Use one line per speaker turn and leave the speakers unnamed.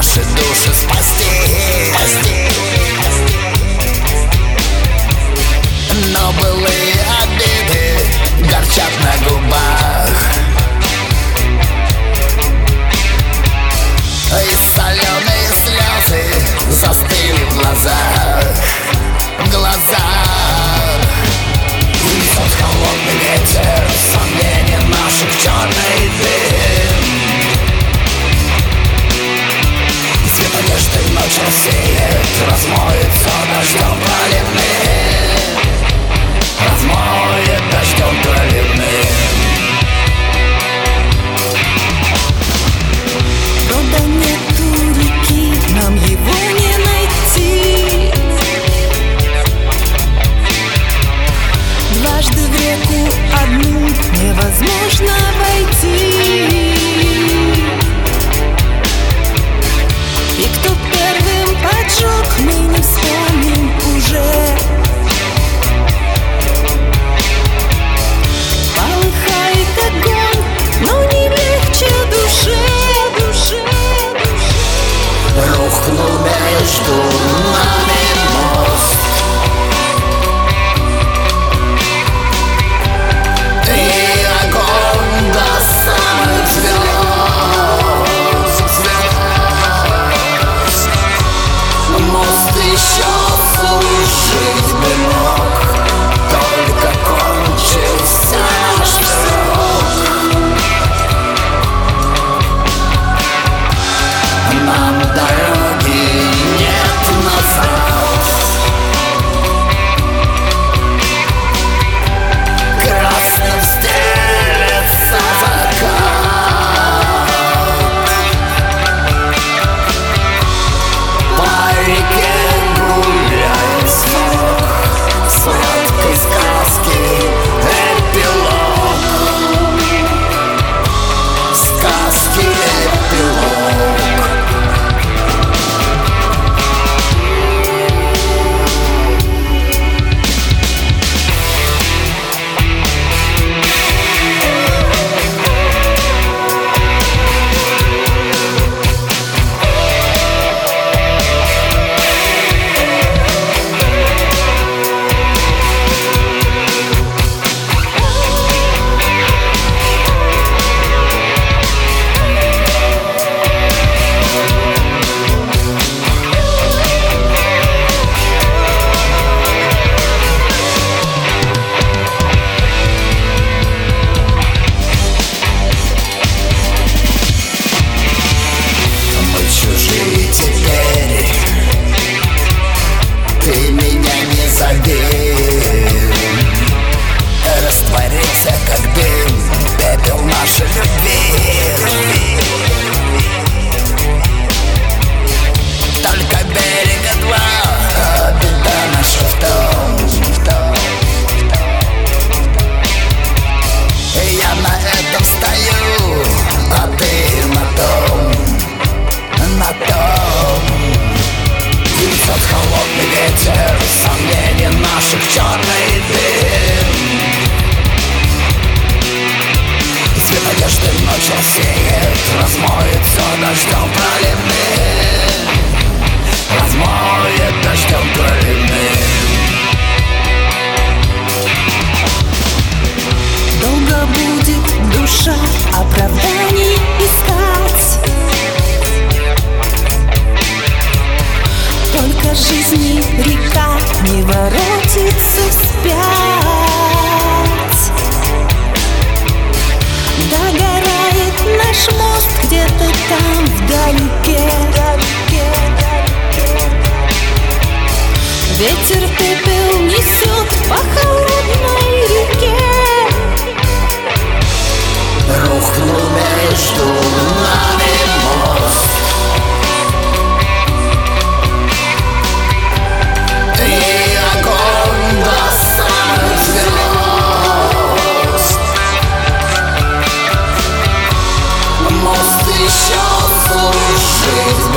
наши души спасти. spinning Я на этом стою, а ты на том, на том. Несет холодный ветер, сомнений наших черный
дверь жизни река не воротится вспять Догорает наш мост где-то там вдалеке. Ветер пепел несет по холодной реке.
Рухнул что луна. choose